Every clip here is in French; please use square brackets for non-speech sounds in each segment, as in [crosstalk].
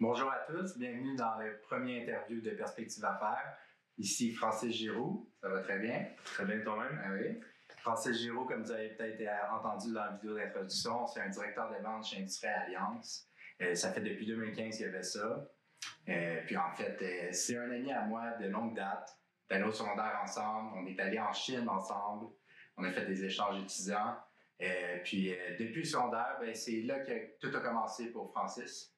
Bonjour à tous, bienvenue dans le premier interview de Perspective Affaires. Ici Francis Giroux, ça va très bien? Très bien toi-même? Ah oui. Francis Giroux, comme vous avez peut-être entendu dans la vidéo d'introduction, c'est un directeur de vente chez Industriel Alliance. Euh, ça fait depuis 2015 qu'il y avait ça. Euh, puis en fait, euh, c'est un ami à moi de longue date. On est allé au secondaire ensemble, on est allé en Chine ensemble, on a fait des échanges étudiants. puis depuis le secondaire, ben, c'est là que tout a commencé pour Francis.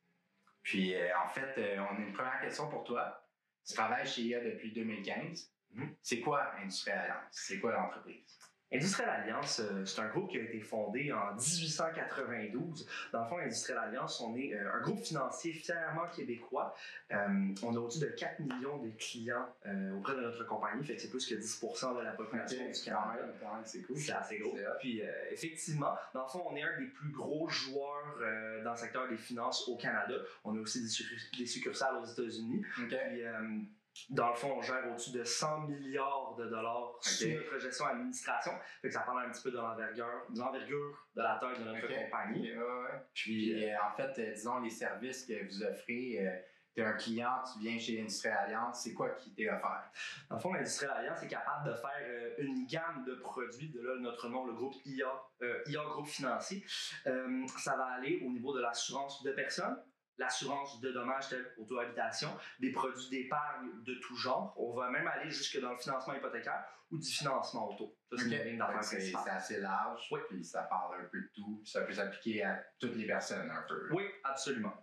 Puis en fait, on a une première question pour toi. Tu travailles chez IA depuis 2015. Mm-hmm. C'est quoi Industriel Alliance? C'est quoi l'entreprise? Industriel Alliance, euh, c'est un groupe qui a été fondé en 1892. Dans le fond, Industriel Alliance, on est euh, un groupe financier fièrement québécois. Euh, on a au-dessus de 4 millions de clients auprès de notre compagnie, fait que c'est plus que 10% de la population du Canada. C'est cool. C'est assez gros. Puis effectivement, dans le fond, on est un des plus gros joueurs dans le secteur des finances au Canada. On a aussi des, succursales aux États-Unis. Puis, dans le fond, on gère au-dessus de 100 milliards de dollars sur notre gestion administration. Fait que ça parle un petit peu de l'envergure, de l'envergure de la taille de notre compagnie. Puis, euh, en fait, euh, disons, les services que vous offrez, euh, tu es un client, tu viens chez Industriel Alliance, c'est quoi qui t'est offert? Dans le fond, Industriel Alliance est capable de faire une gamme de produits, de là notre nom, le groupe IA, IA Groupe Financier. ça va aller au niveau de l'assurance de personnes, l'assurance de dommages tels auto-habitation, des produits d'épargne de tout genre. On va même aller jusque dans le financement hypothécaire ou du financement auto. c'est assez large, oui. puis ça parle un peu de tout, puis ça peut s'appliquer à toutes les personnes un peu. Oui, absolument.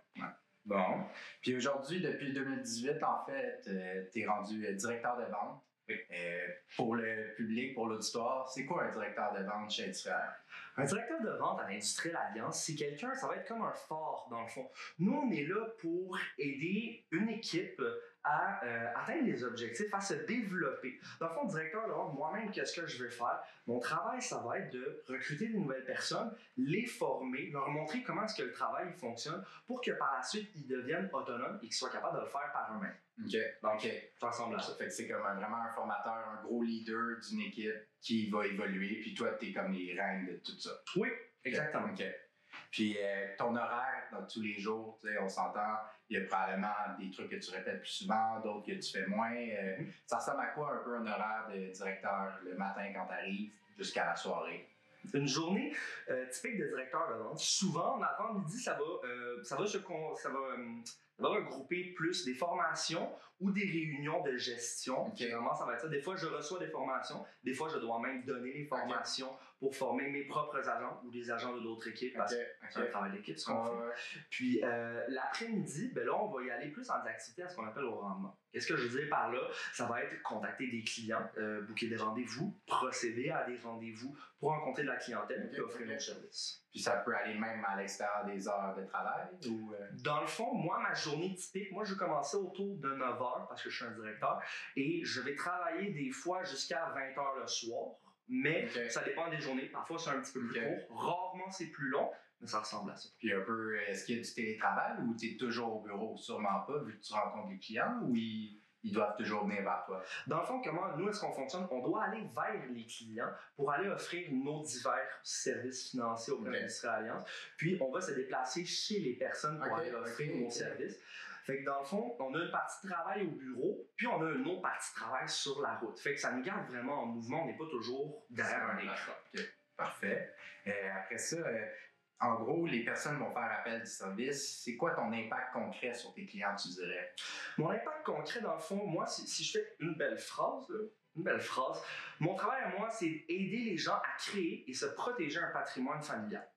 Bon. Puis aujourd'hui, depuis 2018, en fait, euh, tu es rendu euh, directeur de vente. Euh, pour le public, pour l'auditoire, c'est quoi un directeur de vente chez Industriel? Un directeur de vente à l'Industriel Alliance, c'est quelqu'un, ça va être comme un fort dans le fond. Nous, on est là pour aider une équipe à euh, atteindre les objectifs, à se développer. Dans le fond, directeur de vente, moi-même, qu'est-ce que je vais faire? Mon travail, ça va être de recruter de nouvelles personnes, les former, leur montrer comment est-ce que le travail fonctionne pour que par la suite, ils deviennent autonomes et qu'ils soient capables de le faire par eux-mêmes. OK. Donc, ça ressemble à ça. Fait que c'est comme vraiment un formateur, un gros leader d'une équipe qui va évoluer, puis toi, tu es comme les reines de tout ça. Oui, exactement. OK. Puis euh, ton horaire, dans tous les jours, on s'entend, il y a probablement des trucs que tu répètes plus souvent, d'autres que tu fais moins. Euh, mm-hmm. ça ressemble à quoi un peu un horaire de directeur le matin quand tu arrives jusqu'à la soirée? Une journée euh, typique de directeur de vente. Souvent, en avant-midi, ça va, ça va, ça va regrouper plus des formations ou des réunions de gestion. Vraiment, ça va être ça. Des fois, je reçois des formations. Des fois, je dois même donner les formations pour former mes propres agents ou des agents de d'autres équipes parce que c'est un travail d'équipe, ce qu'on fait. Puis, euh, l'après-midi, ben là, on va y aller plus en activité à ce qu'on appelle au rendement. Qu'est-ce que je veux dire par là? Ça va être contacter des clients, euh, booker des rendez-vous, procéder à des rendez-vous pour rencontrer de la clientèle et offrir nos services. Puis ça peut aller même à l'extérieur des heures de travail? Ou euh? Dans le fond, moi, ma journée typique, moi, je vais commencer autour de 9 heures parce que je suis un directeur et je vais travailler des fois jusqu'à 20 heures le soir. Mais ça dépend des journées. Parfois, c'est un petit peu plus court. Rarement, c'est plus long mais ça ressemble à ça. Puis un peu, est-ce qu'il y a du télétravail ou tu es toujours au bureau? Sûrement pas, vu que tu rencontres les clients ou ils, doivent toujours venir vers toi? Dans le fond, comment nous, est-ce qu'on fonctionne? On doit aller vers les clients pour aller offrir nos divers services financiers au okay. de Alliance. Puis, on va se déplacer chez les personnes pour aller offrir nos services. Fait que dans le fond, on a une partie de travail au bureau, puis on a une autre partie de travail sur la route. Fait que ça nous garde vraiment en mouvement, on n'est pas toujours derrière un écran. Parfait. Euh, après ça, euh, en gros, les personnes vont faire appel du service. C'est quoi ton impact concret sur tes clients, tu dirais? Mon impact concret, dans le fond, moi, si, je fais une belle phrase, une belle phrase, mon travail à moi, c'est aider les gens à créer et se protéger un patrimoine familial.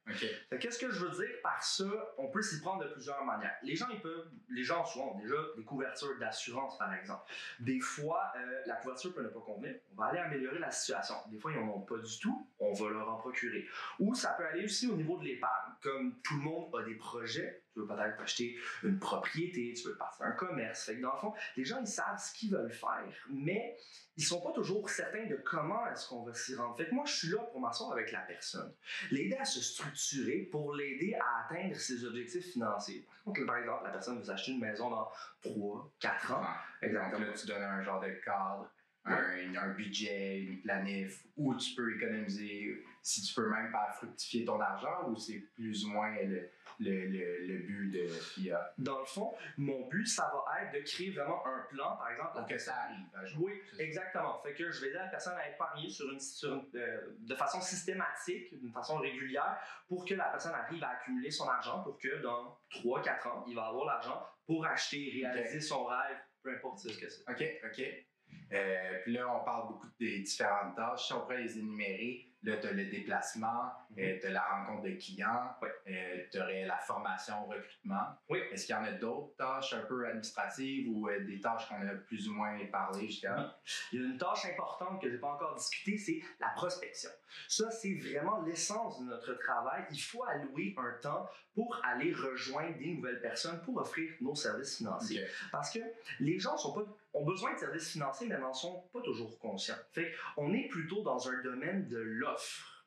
Qu'est-ce que je veux dire par ça? On peut s'y prendre de plusieurs manières. Les gens, ils peuvent, les gens souvent ont déjà des couvertures d'assurance, par exemple. Des fois, euh, la couverture peut ne pas convenir. On va aller améliorer la situation. Des fois, ils n'en ont pas du tout. On va leur en procurer. Ou ça peut aller aussi au niveau de l'épargne. Comme tout le monde a des projets, tu veux peut-être acheter une propriété, tu veux partir un commerce. Fait que dans le fond, les gens, ils savent ce qu'ils veulent faire, mais ils sont pas toujours certains de comment est-ce qu'on va s'y rendre. Fait moi, je suis là pour m'asseoir avec la personne, l'aider à se structurer pour l'aider à atteindre ses objectifs financiers. Par contre, par exemple, la personne veut acheter une maison dans 3, 4 ans. Exactement. Là, tu donnes un genre de cadre, un, budget, une planif, où tu peux économiser, si tu peux même faire fructifier ton argent, ou c'est plus ou moins le, le, le, but de FIA? Dans le fond, mon but, ça va être de créer vraiment un plan, par exemple. Pour que ça arrive. Oui, exactement. Fait que je vais aider la personne à épargner sur une, sur euh, de façon systématique, d'une façon régulière, pour que la personne arrive à accumuler son argent, pour que dans 3-4 ans, il va avoir l'argent pour acheter, réaliser son rêve, peu importe ce que c'est. OK, OK. Euh, puis là, on parle beaucoup des différentes tâches. Si on pourrait les énumérer, là, tu as le déplacement, mhm. euh, tu as la rencontre de clients, euh, tu aurais la formation, recrutement. Oui. Est-ce qu'il y en a d'autres tâches un peu administratives ou des tâches qu'on a plus ou moins parlé jusqu'à? Il y a une tâche importante que je n'ai pas encore discutée, c'est la prospection. Ça, c'est vraiment l'essence de notre travail. Il faut allouer un temps pour aller rejoindre des nouvelles personnes pour offrir nos services financiers. Parce que les gens sont pas, ont besoin de services financiers, mais n'en sont pas toujours conscients. Fait on est plutôt dans un domaine de l'offre.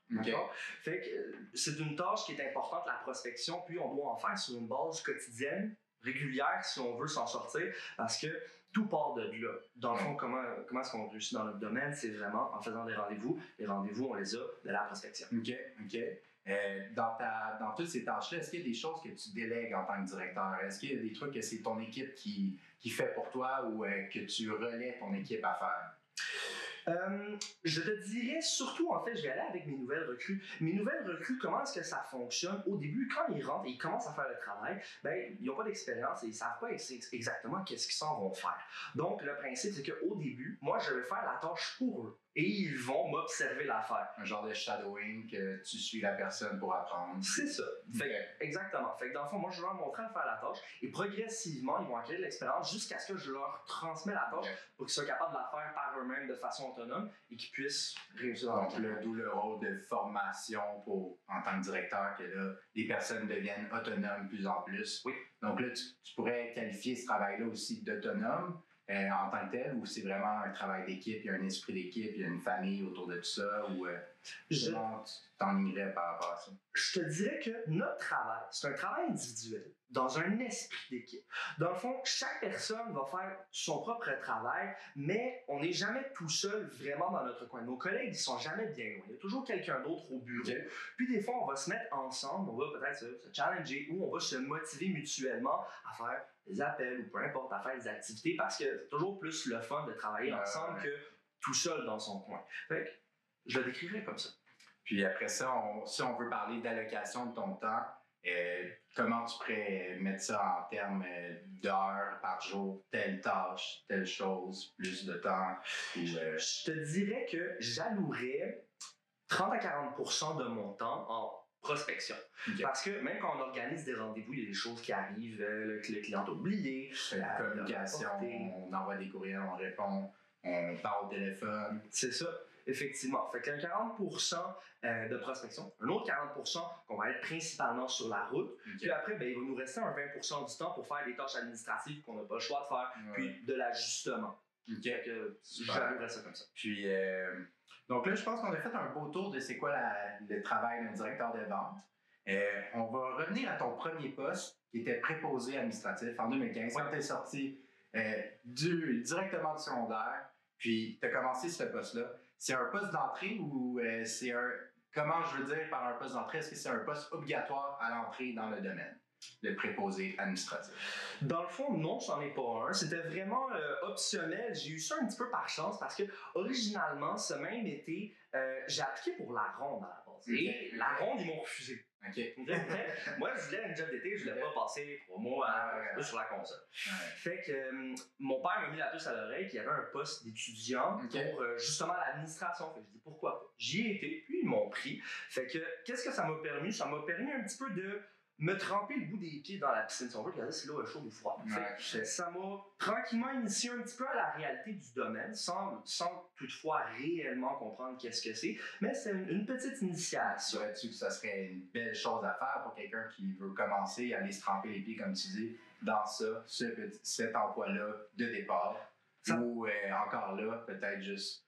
Fait que euh, c'est une tâche qui est importante, la prospection, puis on doit en faire sur une base quotidienne, régulière, si on veut s'en sortir, parce que tout part de là. Dans le fond, comment, comment est-ce qu'on réussit dans notre domaine? C'est vraiment en faisant des rendez-vous. Les rendez-vous, on les a de la prospection. OK, OK. Euh, dans, ta, dans toutes ces tâches-là, est-ce qu'il y a des choses que tu délègues en tant que directeur? Est-ce qu'il y a des trucs que c'est ton équipe qui, qui fait pour toi ou euh, que tu relais ton équipe à faire? Euh, je te dirais surtout, en fait, je vais aller avec mes nouvelles recrues. Mes nouvelles recrues, comment est-ce que ça fonctionne? Au début, quand ils rentrent et ils commencent à faire le travail, ben, ils n'ont pas d'expérience et ils ne savent pas exactement qu'est-ce qu'ils s'en vont faire. Donc, le principe, c'est qu'au début, moi, je vais faire la tâche pour eux et ils vont m'observer l'affaire. Un genre de shadowing que tu suis la personne pour apprendre. C'est ça. exactement. Fait que dans le fond, moi, je vais leur montrer à faire la tâche et progressivement, ils vont acquérir de l'expérience jusqu'à ce que je leur transmets la tâche pour qu'ils soient capables de la faire par eux-mêmes de façon autonome et qu'ils puissent réussir Donc, d'où le rôle de formation pour, en tant que directeur, que là, les personnes deviennent autonomes plus en plus. Oui. Donc là, tu pourrais qualifier ce travail-là aussi d'autonome. Euh, en tant que tel ou c'est vraiment un travail d'équipe, il y a un esprit d'équipe, il y a une famille autour de tout ça ou euh, je t'enlignerais par rapport à ça? Je te dirais que notre travail, c'est un travail individuel dans un esprit d'équipe. Dans le fond, chaque personne va faire son propre travail, mais on n'est jamais tout seul vraiment dans notre coin. Nos collègues, ils sont jamais bien loin. Il y a toujours quelqu'un d'autre au bureau. Puis des fois, on va se mettre ensemble, on va peut-être se, se challenger ou on va se motiver mutuellement à faire des appels ou peu importe, à faire des activités parce que c'est toujours plus le fun de travailler ensemble que tout seul dans son coin. Fait je le décrirais comme ça. Puis après ça, si on veut parler d'allocation de ton temps, euh, comment tu pourrais mettre ça en termes euh, d'heures par jour, telle tâche, telle chose, plus de temps? Euh, je te dirais que j'allouerais 30 à 40% de mon temps en prospection. Parce que même quand on organise des rendez-vous, il y a des choses qui arrivent, euh, le, client a oublié. La communication, on envoie des courriels, on répond, on parle au téléphone. C'est ça. Effectivement. Fait a 40 euh, de prospection, un autre 40 qu'on va être principalement sur la route. Puis après, ben, il va nous rester un 20 du temps pour faire des tâches administratives qu'on n'a pas le choix de faire, puis de l'ajustement. OK. que ça comme ça. Puis, euh, donc là, je pense qu'on a fait un beau tour de c'est quoi le travail d'un directeur de vente. Euh, on va revenir à ton premier poste qui était préposé administratif en 2015 quand tu es sorti euh, du, directement du secondaire, puis tu as commencé ce poste-là. C'est un poste d'entrée ou euh, c'est un. Comment je veux dire par un poste d'entrée? Est-ce que c'est un poste obligatoire à l'entrée dans le domaine? le préposé administratif? Dans le fond, non, c'en est pas un. C'était vraiment euh, optionnel. J'ai eu ça un petit peu par chance parce que originalement, ce même été, euh, j'ai appliqué pour la ronde. Et la ronde, ils m'ont refusé. [laughs] Moi, je voulais un job d'été, je voulais pas passer trois mois sur la console. Fait que euh, mon père m'a mis la puce à l'oreille qu'il y avait un poste d'étudiant pour justement l'administration. Fait que je dis pourquoi pas? J'y ai été, puis ils m'ont pris. Fait que qu'est-ce que ça m'a permis? Ça m'a permis un petit peu de me tremper le bout des pieds dans la piscine, si on veut, regarder si l'eau est chaude ou froide. ça m'a tranquillement initié un petit peu à la réalité du domaine, sans, sans toutefois réellement comprendre qu'est-ce que c'est, mais c'est une, petite initiation. Dirais-tu que ça serait une belle chose à faire pour quelqu'un qui veut commencer à aller se tremper les pieds, comme tu dis, dans ça, cet emploi-là de départ, ou euh, encore là, peut-être juste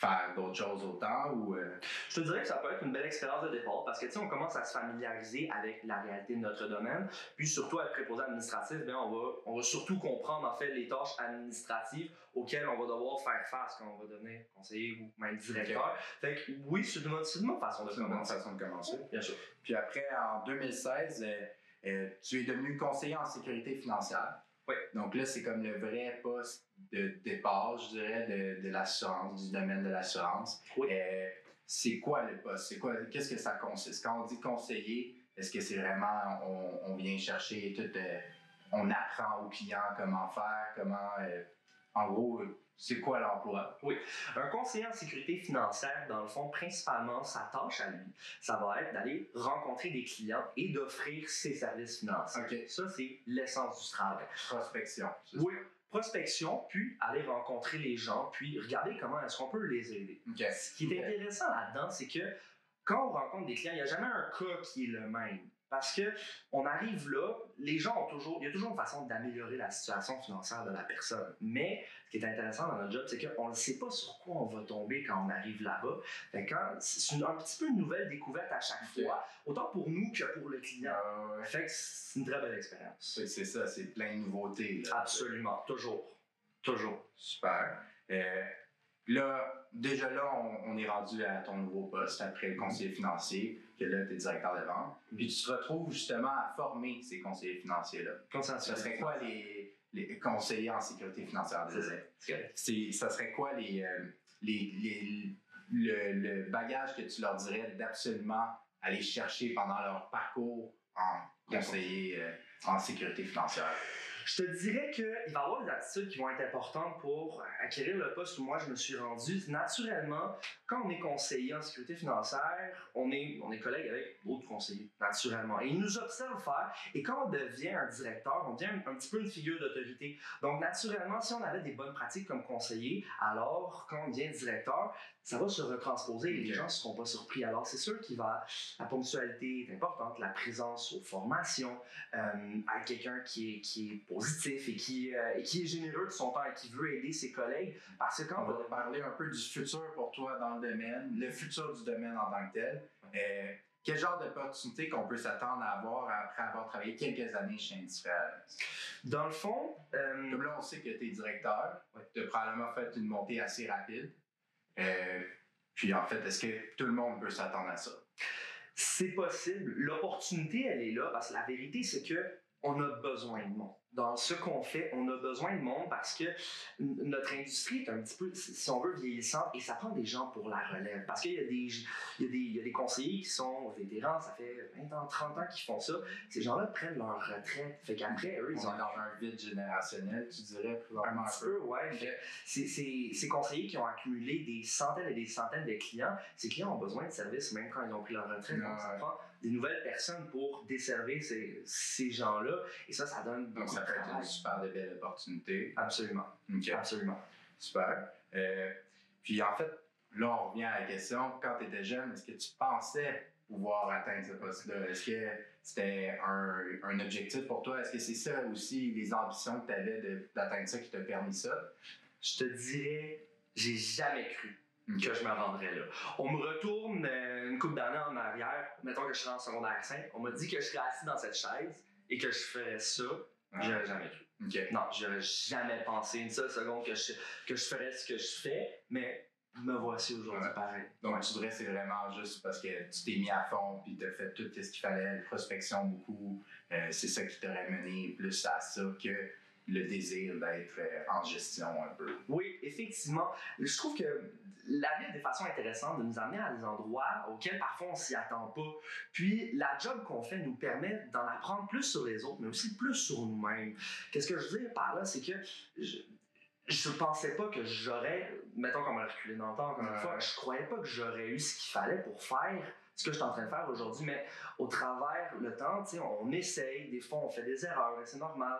faire d'autres choses autant ou euh? Je te dirais que ça peut être une belle expérience de départ parce que tu sais on commence à se familiariser avec la réalité de notre domaine puis surtout être préposé administratif bien on va on va surtout comprendre en fait les tâches administratives auxquelles on va devoir faire face quand on va devenir conseiller ou même directeur. Fait que oui, c'est une bonne façon de commencer. façon de commencer. Bien sûr. Puis après en 2016 euh, euh, tu es devenu conseiller en sécurité financière. Oui. Donc là, c'est comme le vrai poste de départ, je dirais, de, de l'assurance, du domaine de l'assurance. Oui. Euh, c'est quoi le poste? C'est quoi, qu'est-ce que ça consiste? Quand on dit conseiller, est-ce que c'est vraiment, on, on, vient chercher tout, euh, on apprend aux clients comment faire, comment, euh, en gros, c'est quoi l'emploi? Oui. Un conseiller en sécurité financière, dans le fond, principalement, sa tâche à lui, ça va être d'aller rencontrer des clients et d'offrir ses services financiers. Ça, c'est l'essence du travail. Prospection. Oui. Prospection, puis aller rencontrer les gens, puis regarder comment est-ce qu'on peut les aider. Ce qui est intéressant là-dedans, c'est que quand on rencontre des clients, il n'y a jamais un cas qui est le même. Parce que on arrive là, les gens ont toujours, il y a toujours une façon d'améliorer la situation financière de la personne. Mais ce qui est intéressant dans notre job, c'est qu'on ne sait pas sur quoi on va tomber quand on arrive là-bas. C'est un petit peu une nouvelle découverte à chaque fois, autant pour nous que pour le client. Ouais. Fait que c'est une très belle expérience. C'est c'est ça, c'est plein de nouveautés. Là. Absolument, toujours. Toujours. Super. Euh, là, déjà là, on, on est rendu à ton nouveau poste après le conseiller financier, que là, tu es directeur de vente. Puis tu te retrouves justement à former ces conseillers financiers-là. Ça serait quoi les, les conseillers en sécurité financière? C'est ça. Serait quoi les, euh, les, les- le, le bagage que tu leur dirais d'absolument aller chercher pendant leur parcours en conseiller euh, en sécurité financière? Je te dirais qu'il va y avoir des attitudes qui vont être importantes pour acquérir le poste où moi je me suis rendu. Naturellement, quand on est conseiller en sécurité financière, on est, on est collègue avec d'autres conseillers, naturellement. Et ils nous observent faire. Et quand on devient un directeur, on devient un, un petit peu une figure d'autorité. Donc, naturellement, si on avait des bonnes pratiques comme conseiller, alors quand on devient directeur, ça va se retransposer et les gens ne seront pas surpris. Alors, c'est sûr qu'il va, la ponctualité est importante, la présence aux formations, euh, à quelqu'un qui est, qui est positif et qui, euh, et qui est généreux de son temps et qui veut aider ses collègues. Parce que quand On va parler un peu du futur pour toi dans le domaine, le futur du domaine en tant que tel. Euh, quel genre d'opportunité qu'on peut s'attendre à avoir après avoir travaillé quelques années chez Industrial? Dans le fond, euh, Comme là, on sait que tu es directeur, tu as probablement fait une montée assez rapide. Euh, puis en fait, est-ce que tout le monde peut s'attendre à ça? c'est possible. L'opportunité, elle est là parce que la vérité, c'est que on a besoin de monde. Dans ce qu'on fait, on a besoin de monde parce que notre industrie est un petit peu, si on veut, vieillissante et ça prend des gens pour la relève. Parce qu'il y, a des- il y, a des- il y a des conseillers qui sont vétérans, ça fait 20 ans, 30 ans qu'ils font ça. Ces gens-là prennent leur retraite. Fait qu'après, eux, Ils sont ont dans un vide générationnel, tu dirais, probablement un petit peu. peu, ouais. C'est- Ces conseillers qui ont accumulé des centaines et des centaines de clients, ces clients ont besoin de services même quand ils ont pris leur retraite. Donc, ça prend des nouvelles personnes pour desservir ces, ces gens-là. Et ça, ça donne Donc ça peut être une super belle opportunité. Absolument. Absolument. Super. Euh, puis en fait, là, on revient à la question, quand tu étais jeune, est-ce que tu pensais pouvoir atteindre ce poste-là? Est-ce que c'était un, un objectif pour toi? Est-ce que c'est ça aussi, les ambitions que tu avais d'atteindre ça qui t'a permis ça? Je te dirais, j'ai jamais cru. Que je me rendrais là. On me retourne euh, une couple d'années en arrière, mettons que je serais en secondaire 5, on m'a dit que je serais assis dans cette chaise et que je ferais ça. Ah. J'aurais jamais cru. Ok. Non, j'aurais jamais pensé une seule seconde que je, que je ferais ce que je fais, mais me voici aujourd'hui Ouais. pareil. Donc, tu dirais c'est vraiment juste parce que tu t'es mis à fond puis tu as fait tout ce qu'il fallait, la prospection beaucoup. euh, c'est ça qui t'aurait mené plus à ça que le désir d'être euh, en gestion un peu. Oui, effectivement. Je trouve que la vie a des façons intéressantes de nous amener à des endroits auxquels parfois on s'y attend pas. Puis la job qu'on fait nous permet d'en apprendre plus sur les autres, mais aussi plus sur nous-mêmes. Qu'est-ce que je veux dire par là, c'est que je, je pensais pas que j'aurais, mettons qu'on m'a reculé dans le temps encore une fois, je croyais pas que j'aurais eu ce qu'il fallait pour faire ce que je suis en train de faire aujourd'hui, mais au travers le temps, tu sais, on essaye, des fois on fait des erreurs, c'est normal,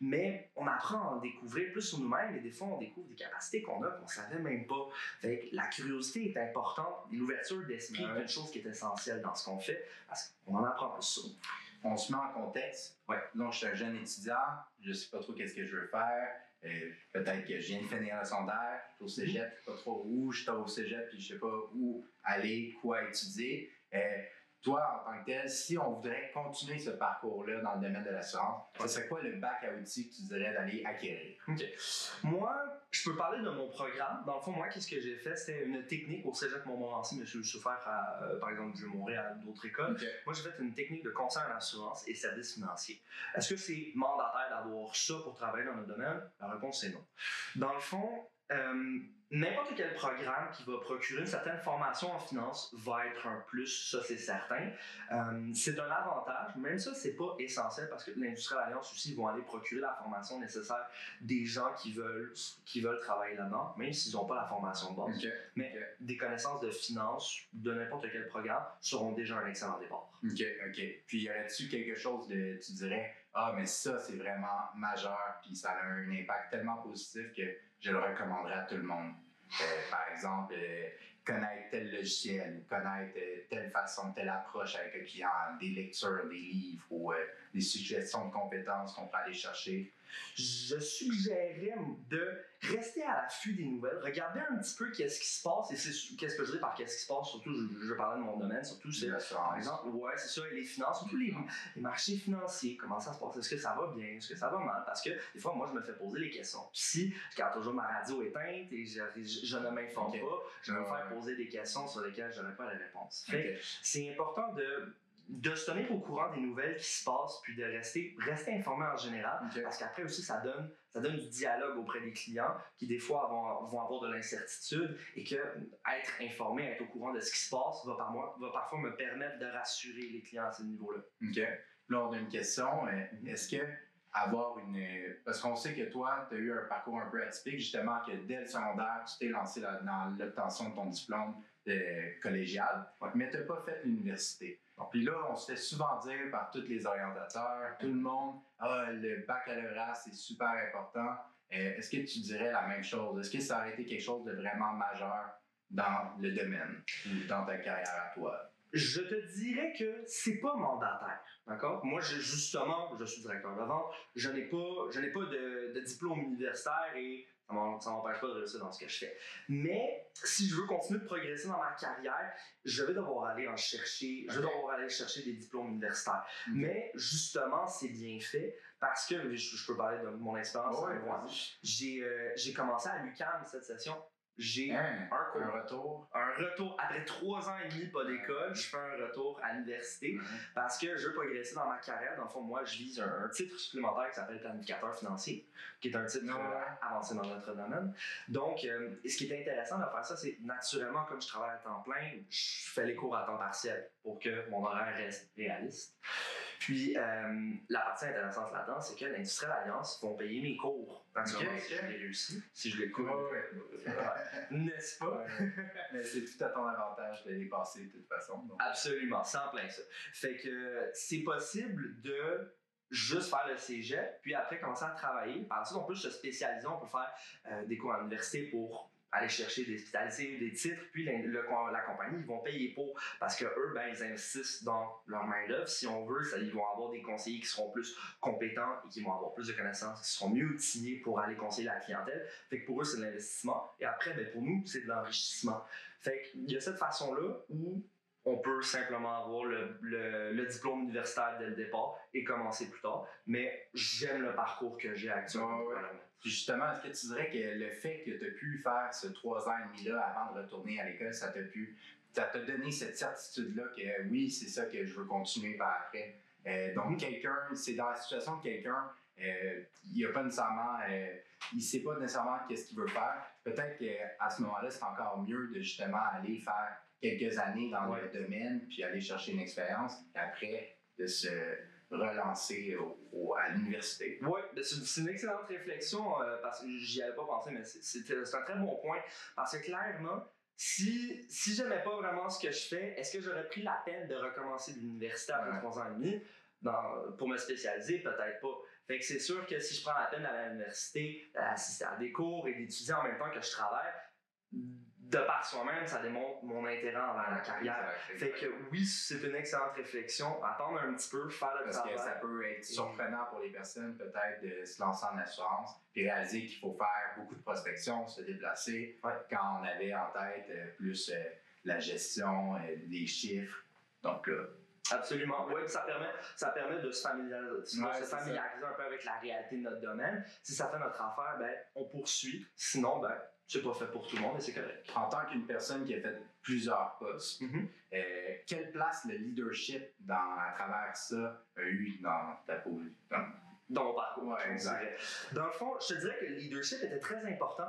mais on apprend à en découvrir plus sur nous-mêmes et des fois on découvre des capacités qu'on a qu'on savait même pas. Fait que la curiosité est importante, l'ouverture d'esprit Ouais. est une chose qui est essentielle dans ce qu'on fait parce qu'on en apprend plus sur on se met en contexte. Ouais. Donc, je suis un jeune étudiant, je sais pas trop qu'est-ce que je veux faire. Euh, peut-être que je viens de finir le secondaire, je suis au cégep, je sais pas trop où je suis au cégep, puis je sais pas où aller, quoi étudier. Euh, toi, en tant que tel, si on voudrait continuer ce parcours-là dans le domaine de l'assurance, ce serait quoi le bac à outils que tu dirais d'aller acquérir? Moi, je peux parler de mon programme. Dans le fond, moi, qu'est-ce que j'ai fait? C'était une technique au Cégep Montmorency, mais je suis faire à, euh, par exemple, du Montréal, d'autres écoles. Moi, j'ai fait une technique de conseil en assurance et services financiers. Est-ce que c'est mandataire d'avoir ça pour travailler dans notre domaine? La réponse est non. Dans le fond, euh, n'importe quel programme qui va procurer une certaine formation en finance va être un plus, ça c'est certain. Euh, c'est un avantage, même ça c'est pas essentiel parce que l'industrie alliance aussi vont aller procurer la formation nécessaire des gens qui veulent, qui veulent travailler là-dedans, même s'ils n'ont pas la formation de base. Mais des connaissances de finance de n'importe quel programme seront déjà un excellent départ. OK, OK. Puis, y aurait-tu quelque chose de, tu dirais, ah, mais ça, c'est vraiment majeur, puis ça a un impact tellement positif que je le recommanderais à tout le monde. Euh, par exemple, euh, connaître tel logiciel, connaître euh, telle façon, telle approche avec le client, des lectures, des livres ou des suggestions de compétences qu'on peut aller chercher. Je suggérerais de rester à l'affût des nouvelles, regarder un petit peu qu'est-ce qui se passe, et c'est qu'est-ce que je dis par qu'est-ce qui se passe, surtout, je, je parlais de mon domaine, surtout, c'est, par exemple, ouais, c'est ça, les finances, surtout les, les marchés financiers, comment ça se passe, est-ce que ça va bien, est-ce que ça va mal, parce que des fois, moi, je me fais poser les questions. Puis si je garde toujours ma radio éteinte et je, je- je ne m'informe pas, je vais me faire poser des questions sur lesquelles je n'aurai pas la réponse. Fait que OK. c'est important de, de se tenir au courant des nouvelles qui se passent, puis de rester, rester informé en général, parce qu'après aussi, ça donne, ça donne du dialogue auprès des clients qui, des fois, vont, vont avoir de l'incertitude et que être informé, être au courant de ce qui se passe va, par moi, va parfois me permettre de rassurer les clients à ce niveau-là. OK. Là, on a une question. Euh, Est-ce que avoir une. Parce qu'on sait que toi, tu as eu un parcours un peu atypique, justement, que dès le secondaire, tu t'es lancé dans l'obtention de ton diplôme euh, collégial, Ouais. mais tu n'as pas fait l'université. Puis là, on se fait souvent dire par tous les orientateurs, tout le monde, ah, le baccalauréat, c'est super important. Euh, Est-ce que tu dirais la même chose? Est-ce que ça aurait été quelque chose de vraiment majeur dans le domaine ou dans ta carrière à toi? Je te dirais que c'est pas mandataire, d'accord? Moi, je- justement, je suis directeur de vente, je n'ai pas, je n'ai pas de, de diplôme universitaire et ça m'empêche pas de réussir dans ce que je fais. Mais si je veux continuer de progresser dans ma carrière, je vais devoir aller en chercher, je vais devoir aller chercher des diplômes universitaires. Ok. Mais justement, c'est bien fait parce que je, je peux parler de mon expérience. Ouais. J'ai euh, j'ai commencé à l'UQAM cette session. J'ai Hein? un cours Un retour? un retour, après trois ans et demi pas d'école, je fais un retour à l'université parce que je veux progresser dans ma carrière. Dans le fond, moi, je vise un, un titre supplémentaire qui s'appelle planificateur financier, qui est un titre euh, avancé dans notre domaine. Donc, euh, ce qui est intéressant de faire ça, c'est naturellement, comme je travaille à temps plein, je fais les cours à temps partiel pour que mon horaire reste réaliste. Puis, euh, la partie intéressante là-dedans, c'est que l'industrie Alliance vont payer mes cours. Naturellement, Ok, si ok. je les réussis, si je les cours. Ouais, [laughs] N'est-ce pas? Mais c'est tout à ton avantage de les passer de toute façon. donc. Absolument, c'est en plein ça. Fait que c'est possible de juste faire le cégep, puis après commencer à travailler. Par la suite, on peut se spécialiser, on peut faire euh, des cours à l'université pour aller chercher des spécialités, des titres, puis la compagnie, ils vont payer pour, parce que eux, ben, ils investissent dans leur main-d'œuvre. Si on veut, ça, ils vont avoir des conseillers qui seront plus compétents et qui vont avoir plus de connaissances, qui seront mieux outillés pour aller conseiller la clientèle. Fait que pour eux, c'est de l'investissement. Et après, ben, pour nous, c'est de l'enrichissement. Fait qu'il y a cette façon-là où on peut simplement avoir le, le- le diplôme universitaire dès le départ et commencer plus tard. Mais j'aime le parcours que j'ai actuellement. Ouais. Puis justement, est-ce que tu dirais que le fait que tu as pu faire ce trois ans et demi-là avant de retourner à l'école, ça t'a pu. Ça t'a donné cette certitude-là que oui, c'est ça que je veux continuer par après? Euh, donc, Mhm. quelqu'un, c'est dans la situation de quelqu'un, euh, il a pas nécessairement. euh, il sait pas nécessairement qu'est-ce qu'il veut faire. Peut-être qu'à ce moment-là, c'est encore mieux de justement aller faire quelques années dans Ouais. le domaine, puis aller chercher une expérience, et après de se relancer au- au- à l'université. Oui, ben, c'est une excellente réflexion euh, parce que j'y avais pas pensé, mais c'est- un très bon point. Parce que clairement, si, si j'aimais pas vraiment ce que je fais, est-ce que j'aurais pris la peine de recommencer l'université après Ouais. trois ans et demi? Dans- pour me spécialiser? Peut-être pas. Fait que c'est sûr que si je prends la peine d'aller à l'université, d'assister à des cours et d'étudier en même temps que je travaille, de par soi-même, ça démontre mon intérêt envers la carrière. Fait que oui, c'est une excellente réflexion. Attendre un petit peu, faire le Parce travail. que ça peut être surprenant pour les personnes peut-être de se lancer en assurance puis réaliser qu'il faut faire beaucoup de prospection, se déplacer quand on avait en tête euh, plus euh, la gestion euh, des chiffres. Donc là, Absolument. Oui, ça permet, ça permet de se familiariser, se familiariser un peu avec la réalité de notre domaine. Si ça fait notre affaire, ben, on poursuit. Sinon, ben, c'est pas fait pour tout le monde et c'est correct. en tant qu'une personne qui a fait plusieurs postes, Mhm. euh, quelle place le leadership dans, à travers ça a eu dans ta peau? dans- Dans mon parcours. Ouais, exact. Dans le fond, je te dirais que le leadership était très important.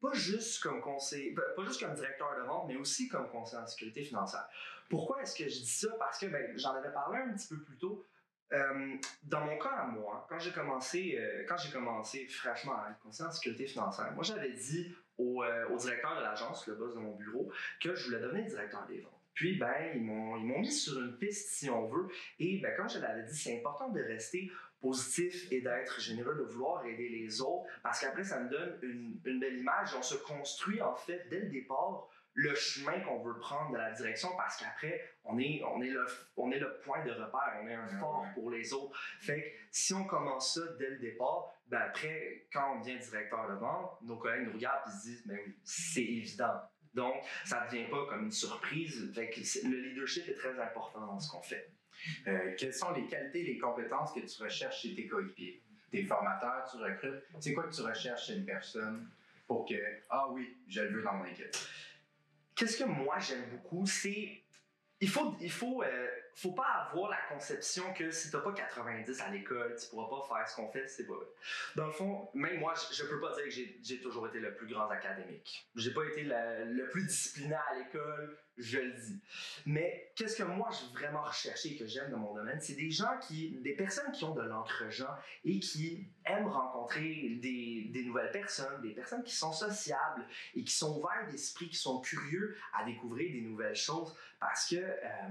Pas juste comme conseiller, pas pas juste comme directeur de vente, mais aussi comme conseiller en sécurité financière. Pourquoi est-ce que je dis ça? Parce que ben, j'en avais parlé un petit peu plus tôt. Euh, dans mon cas à moi, quand j'ai commencé, euh, quand j'ai commencé fraîchement à être conseiller en sécurité financière, moi j'avais dit au, euh, au directeur de l'agence, le boss de mon bureau, que je voulais devenir directeur des ventes. Puis ben ils m'ont ils m'ont mis sur une piste si on veut. Et ben comme je l'avais dit, c'est important de rester positif et d'être généreux, de vouloir aider les autres, parce qu'après, ça me donne une, une belle image. On se construit, en fait, dès le départ, le chemin qu'on veut prendre de la direction, parce qu'après, on est, on, est le, on est le point de repère, on est un Ouais, fort pour les autres. Fait que si on commence ça dès le départ, ben après, quand on devient directeur de vente, nos collègues nous regardent et se disent, ben oui, c'est évident. Donc, ça ne devient pas comme une surprise. Fait que le leadership est très important dans ce qu'on fait. Euh, quelles sont les qualités, les compétences que tu recherches chez tes coéquipiers? Tes formateurs, tu recrutes? C'est quoi que tu recherches chez une personne pour que, ah oui, je le veux dans mon équipe? Qu'est-ce que moi j'aime beaucoup, c'est il faut il faut euh, faut pas avoir la conception que si t'as pas 90 à l'école, tu pourras pas faire ce qu'on fait, c'est pas vrai. Dans le fond, même moi, je, je peux pas dire que j'ai- toujours été le plus grand académique. J'ai pas été la- le plus discipliné à l'école, je le dis. Mais qu'est-ce que moi je veux vraiment rechercher et que j'aime dans mon domaine, c'est des gens qui, des personnes qui ont de l'entre-gens et qui aiment rencontrer des, des nouvelles personnes, des personnes qui sont sociables et qui sont ouverts d'esprit, qui sont curieux à découvrir des nouvelles choses parce que euh,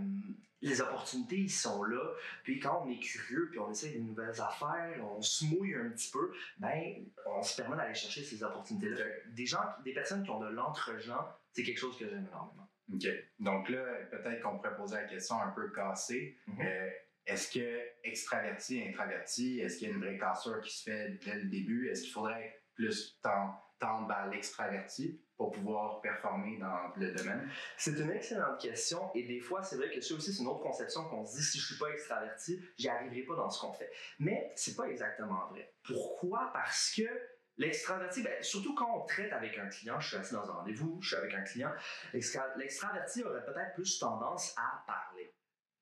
les opportunités, ils sont là. Puis quand on est curieux, puis on essaie des nouvelles affaires, on se mouille un petit peu, ben, on se permet d'aller chercher ces opportunités-là. Des gens, des personnes qui ont de l'entre-gens, c'est quelque chose que j'aime énormément. OK. Donc là, peut-être qu'on pourrait poser la question un peu cassée. Mhm. Euh, est-ce que extraverti, introverti, est-ce qu'il y a une vraie cassure qui se fait dès le début? Est-ce qu'il faudrait plus tendre, vers l'extraverti pour pouvoir performer dans le domaine? C'est une excellente question et des fois, c'est vrai que ça aussi, c'est une autre conception qu'on se dit si je suis pas extraverti, j'y arriverai pas dans ce qu'on fait. Mais c'est pas exactement vrai. Pourquoi? Parce que l'extraverti, ben, surtout quand on traite avec un client, je suis assis dans un rendez-vous, je suis avec un client, l'extra- l'extraverti aurait peut-être plus tendance à parler.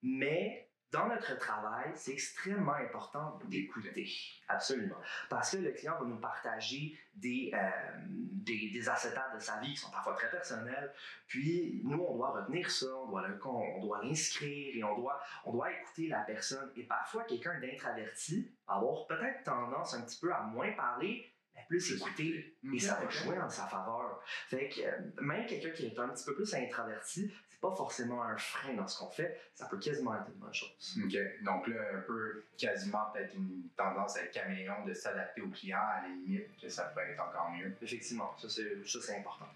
Mais dans notre travail, c'est extrêmement important d'écouter. Absolument. Parce que le client va nous partager des, euh, de sa vie qui sont parfois très personnels. Puis nous, on doit retenir ça, on doit l'inscrire et on doit, écouter la personne. Et parfois, quelqu'un d'introverti va avoir peut-être tendance un petit peu à moins parler, plus écouter. Et ça va jouer en sa faveur. Fait que euh, même quelqu'un qui est un petit peu plus introverti, c'est pas forcément un frein dans ce qu'on fait, ça peut quasiment être une bonne chose. OK. Donc là, un peu quasiment peut-être une tendance à être caméléon, de s'adapter au client à la limite, que ça pourrait être encore mieux. Effectivement, ça c'est, ça, c'est important.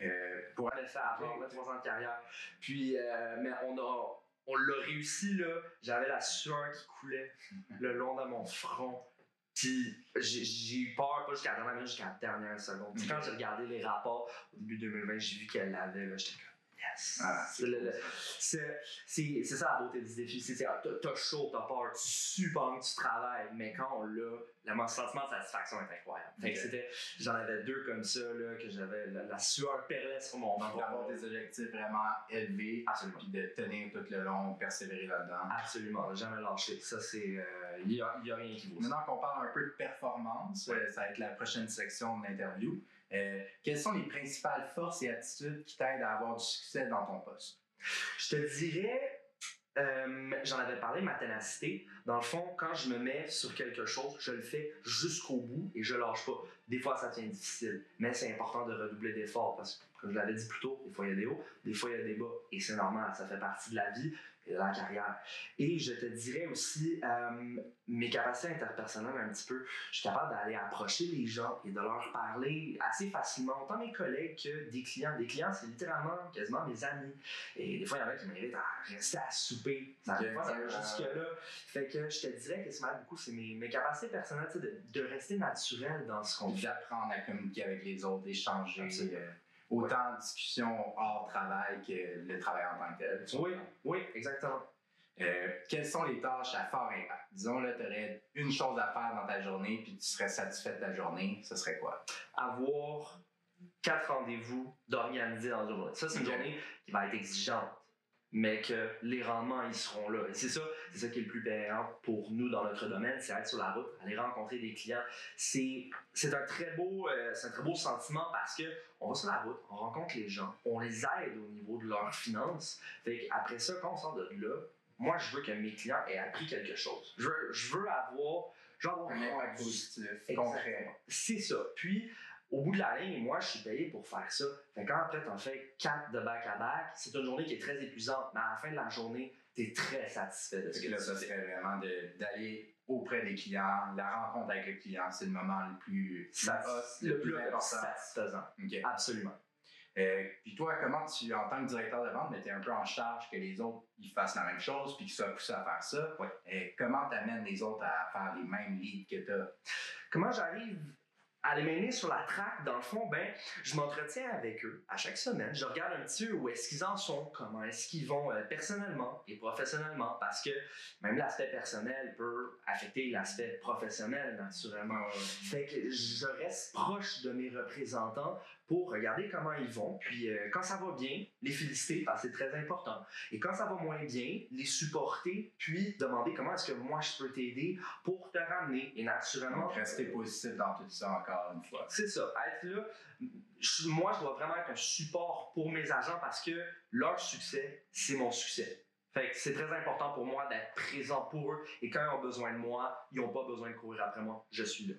Euh, pour On avait fait avant, on a trois ans de carrière. Puis, euh, mais on a, on l'a réussi, là. J'avais la sueur qui coulait le long de mon front. Puis, j'ai, j'ai eu peur, pas jusqu'à la dernière minute, jusqu'à la dernière seconde. Puis, quand j'ai regardé les rapports au début 2020, j'ai vu qu'elle l'avait, là. J'étais comme, yes! Ah, c'est, ça la beauté du défi. C'est, ah, t'as, chaud, t'as peur, tu supportes, tu travailles. Mais quand on l'a, le sentiment de satisfaction est incroyable. C'était, j'en avais deux comme ça, là, que j'avais la, la sueur perlait sur mon front. d'avoir des objectifs vraiment élevés, Absolument. puis de tenir tout le long, persévérer là-dedans. Absolument, jamais lâché. Ça, c'est. Il n'y a, rien qui vaut ça. Maintenant qu'on parle un peu de performance, euh, ça va être la prochaine section de l'interview. Euh, quelles sont les principales forces et attitudes qui t'aident à avoir du succès dans ton poste? Je te dirais. euh, J'en avais parlé, ma ténacité. Dans le fond, quand je me mets sur quelque chose, je le fais jusqu'au bout et je lâche pas. Des fois, ça devient difficile, mais c'est important de redoubler d'efforts parce que, comme je l'avais dit plus tôt, des fois il y a des hauts, des fois il y a des bas et c'est normal, ça fait partie de la vie. La carrière. Et je te dirais aussi euh, mes capacités interpersonnelles un petit peu. Je suis capable d'aller approcher les gens et de leur parler assez facilement, autant mes collègues que des clients. Des clients, c'est littéralement quasiment mes amis. Et des fois, il y en a qui m'invitent à rester à souper. Ça okay. ça va jusque-là. Fait que je te dirais que ce m'aide beaucoup, c'est mes, mes, capacités personnelles de, de, rester naturel dans ce qu'on fait. D'apprendre à communiquer avec les autres, d'échanger. Autant de discussions hors travail que le travail en tant que tel. Oui, oui, exactement. Euh, quelles sont les tâches à fort impact? Disons, là, tu aurais une chose à faire dans ta journée, puis tu serais satisfait de ta journée, ce serait quoi? Avoir quatre rendez-vous d'organiser dans une journée. Ça, c'est une journée qui va être exigeante mais que les rendements, ils seront là. Et c'est ça, c'est ça qui est le plus payant pour nous dans notre domaine, c'est être sur la route, aller rencontrer des clients. C'est, c'est un très beau, euh, c'est un très beau sentiment parce que on va sur la route, on rencontre les gens, on les aide au niveau de leurs finances. Fait après ça, quand on sort de là, moi, je veux que mes clients aient appris quelque chose. Je veux, je veux avoir, genre, un impact positif, concret. C'est ça. Puis, au bout de la ligne, moi, je suis payé pour faire ça. Fait quand après, tu en fais quatre de back-à-back, c'est une journée qui est très épuisante, mais à la fin de la journée, tu es très satisfait de ce que, là, ça serait vraiment d'aller auprès des clients, la rencontre avec le client, c'est le moment le plus, le, plus, satisfaisant. Absolument. Euh, puis toi, comment tu, en tant que directeur de vente, tu es un peu en charge que les autres ils fassent la même chose puis qu'ils soient poussés à faire ça. Ouais. Euh, comment tu amènes les autres à faire les mêmes leads que tu as? Comment j'arrive à les mener sur la traque, dans le fond, ben, je m'entretiens avec eux à chaque semaine. Je regarde un petit peu où est-ce qu'ils en sont, comment est-ce qu'ils vont euh, personnellement et professionnellement, parce que même l'aspect personnel peut affecter l'aspect professionnel, naturellement. Fait que je reste proche de mes représentants pour regarder comment ils vont. Puis euh, quand ça va bien, les féliciter parce que c'est très important. Et quand ça va moins bien, les supporter, puis demander comment est-ce que moi je peux t'aider pour te ramener. Et naturellement. rester positif dans tout ça encore une fois. C'est ça. Être là. moi, je dois vraiment être un support pour mes agents parce que leur succès, c'est mon succès. Fait que c'est très important pour moi d'être présent pour eux et quand ils ont besoin de moi, ils n'ont pas besoin de courir après moi. Je suis là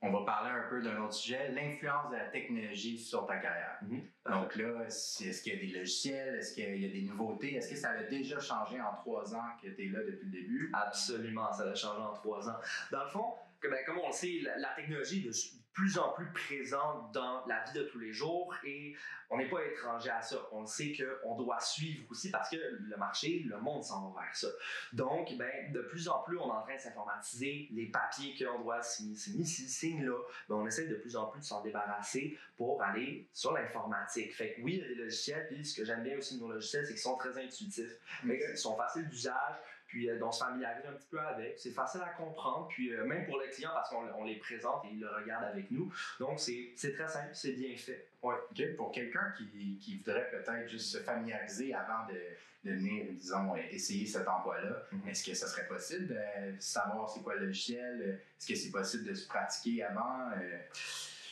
on va parler un peu d'un autre sujet, l'influence de la technologie sur ta carrière. Mhm. Donc là, est-ce qu'il y a des logiciels, est-ce qu'il y a des nouveautés, est-ce que ça a déjà changé en trois ans que tu es là depuis le début? Absolument, ça a changé en trois ans. Dans le fond, ben, comme on le sait, la, technologie est de plus en plus présente dans la vie de tous les jours et on n'est pas étranger à ça. On sait qu'on doit suivre aussi parce que le marché, le monde s'en va vers ça. Donc, ben, de plus en plus, on est en train de s'informatiser. Les papiers qu'on doit signer, signer signe là, ben, on essaie de plus en plus de s'en débarrasser pour aller sur l'informatique. Fait que oui, il y a des logiciels, puis ce que j'aime bien aussi de nos logiciels, c'est qu'ils sont très intuitifs. Ils sont faciles d'usage puis euh, on se familiarise un petit peu avec. C'est facile à comprendre, puis euh, même pour les clients, parce qu'on les présente et ils le regardent avec nous. Donc, c'est très simple, c'est bien fait. Ouais. Pour quelqu'un qui, qui, voudrait peut-être juste se familiariser avant de, de venir, disons, essayer cet emploi-là, mm-hmm. est-ce que ce serait possible de savoir c'est quoi le logiciel? Est-ce que c'est possible de se pratiquer avant? Euh?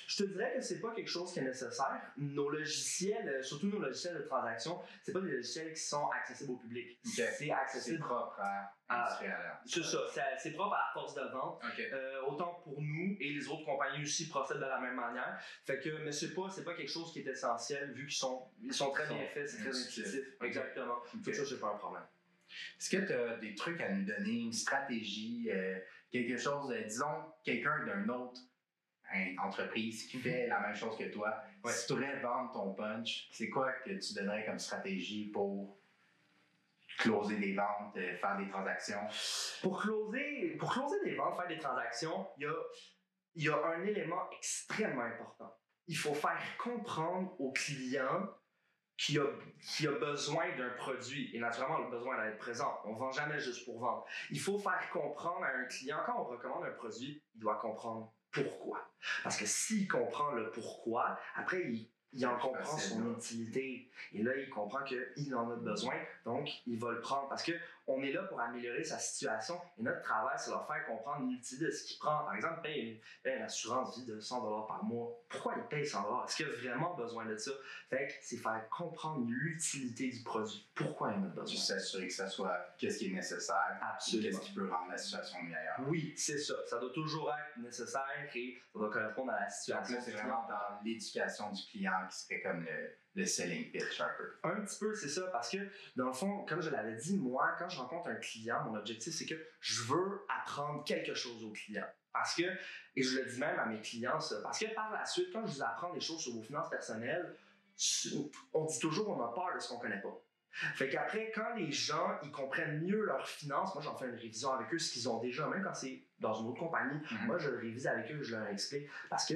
Je te dirais que c'est pas quelque chose qui est nécessaire. Nos logiciels, euh, surtout nos logiciels de transaction, c'est pas des logiciels qui sont accessibles au public. C'est accessible. propre à C'est ça, c'est propre à la force de vente. Euh, autant pour nous et les autres compagnies aussi procèdent de la même manière. Fait que, mais c'est pas, pas quelque chose qui est essentiel vu qu'ils sont, ils sont très bien faits, c'est très intuitif. Exactement. Tout ça, c'est pas un problème. Est-ce que tu as des trucs à nous donner, une stratégie, euh, quelque chose, disons, quelqu'un d'un autre une entreprise qui fait la même chose que toi, si tu voudrais vendre ton punch, c'est quoi que tu donnerais comme stratégie pour closer des ventes, euh, faire des transactions? Pour closer, pour closer des ventes, faire des transactions, il y a, y a un élément extrêmement important. Il faut faire comprendre au client qui a, qui a besoin d'un produit. Et naturellement, le besoin d'être présent. On ne vend jamais juste pour vendre. Il faut faire comprendre à un client, quand on recommande un produit, il doit comprendre pourquoi. Parce que s'il comprend le pourquoi, après, il, il en comprend son utilité. Et là, il comprend qu'il en a besoin, donc il va le prendre. Parce que on est là pour améliorer sa situation et notre travail, c'est leur faire comprendre l'utilité de ce qu'il prend. Par exemple, paye une, une, assurance vie de 100 par mois. Pourquoi il paye 100 Est-ce qu'il a vraiment besoin de ça? Fait que c'est faire comprendre l'utilité du produit. Pourquoi il en a besoin? S'assurer que ça soit qu'est-ce qui est nécessaire. Absolument. Qu'est-ce qui peut rendre la situation meilleure. Oui, c'est ça. Ça doit toujours être nécessaire et ça doit correspondre à la situation. c'est vraiment dans l'éducation du client qui serait comme le le selling pitch un peu. Un petit peu, c'est ça, parce que dans le fond, comme je l'avais dit, moi, quand je rencontre un client, mon objectif, c'est que je veux apprendre quelque chose au client. Parce que, et je le dis même à mes clients, ça, parce que par la suite, quand je vous apprends des choses sur vos finances personnelles, on dit toujours qu'on a peur de ce qu'on connaît pas. Fait qu'après, quand les gens ils comprennent mieux leurs finances, moi j'en fais une révision avec eux, ce qu'ils ont déjà, même quand c'est dans une autre compagnie, mhm. moi je le révise avec eux, je leur explique, parce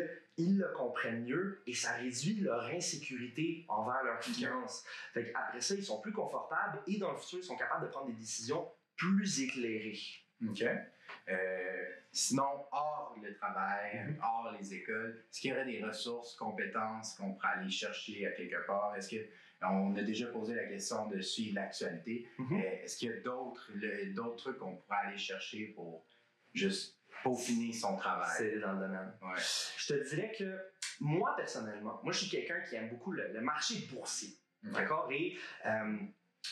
qu'ils le comprennent mieux et ça réduit leur insécurité envers leurs finances. Fait qu'après ça, ils sont plus confortables et dans le futur, ils sont capables de prendre des décisions plus éclairées. OK. Euh, sinon, hors le travail, mhm. hors les écoles, est-ce qu'il y aurait des ressources, compétences qu'on pourrait aller chercher à quelque part? Est-ce que on a déjà posé la question de suivre l'actualité. Euh, est-ce qu'il y a d'autres, trucs qu'on pourrait aller chercher pour juste peaufiner son travail? C'est dans le domaine. Je te dirais que moi, personnellement, moi, je suis quelqu'un qui aime beaucoup le, marché boursier. D'accord? Et euh,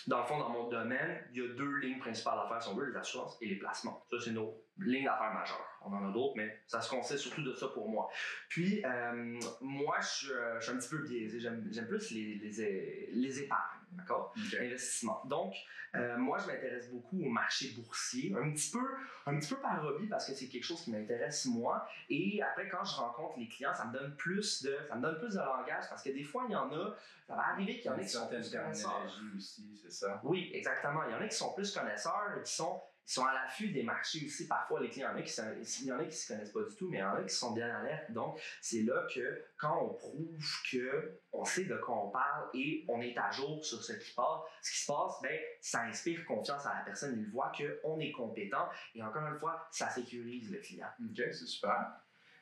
dans le fond, dans mon domaine, il y a deux lignes principales à faire, si on veut, les assurances et les placements. Ça, c'est nos lignes d'affaires majeures. On en a d'autres, mais ça se consiste surtout de ça pour moi. Puis, euh, moi, je, suis un petit peu biaisé. J'aime plus les, les, les épargnes, d'accord? Investissement. Donc, euh, moi, je m'intéresse beaucoup au marché boursier, un petit peu, un petit peu par hobby parce que c'est quelque chose qui m'intéresse moi. Et après, quand je rencontre les clients, ça me donne plus de, ça me donne plus de langage parce que des fois, il y en a, ça va arriver qu'il y en a qui sont plus connaisseurs. aussi, c'est ça? Oui, exactement. Il y en a qui sont plus connaisseurs et qui sont ils sont à l'affût des marchés aussi. Parfois, les clients, il y en a qui, qui se connaissent pas du tout, mais il y en a qui sont bien alertes. Donc, c'est là que quand on prouve que on sait de quoi on parle et on est à jour sur ce qui passe, ce qui se passe, ben, ça inspire confiance à la personne. Il voit qu'on est compétent et encore une fois, ça sécurise le client. OK, c'est super.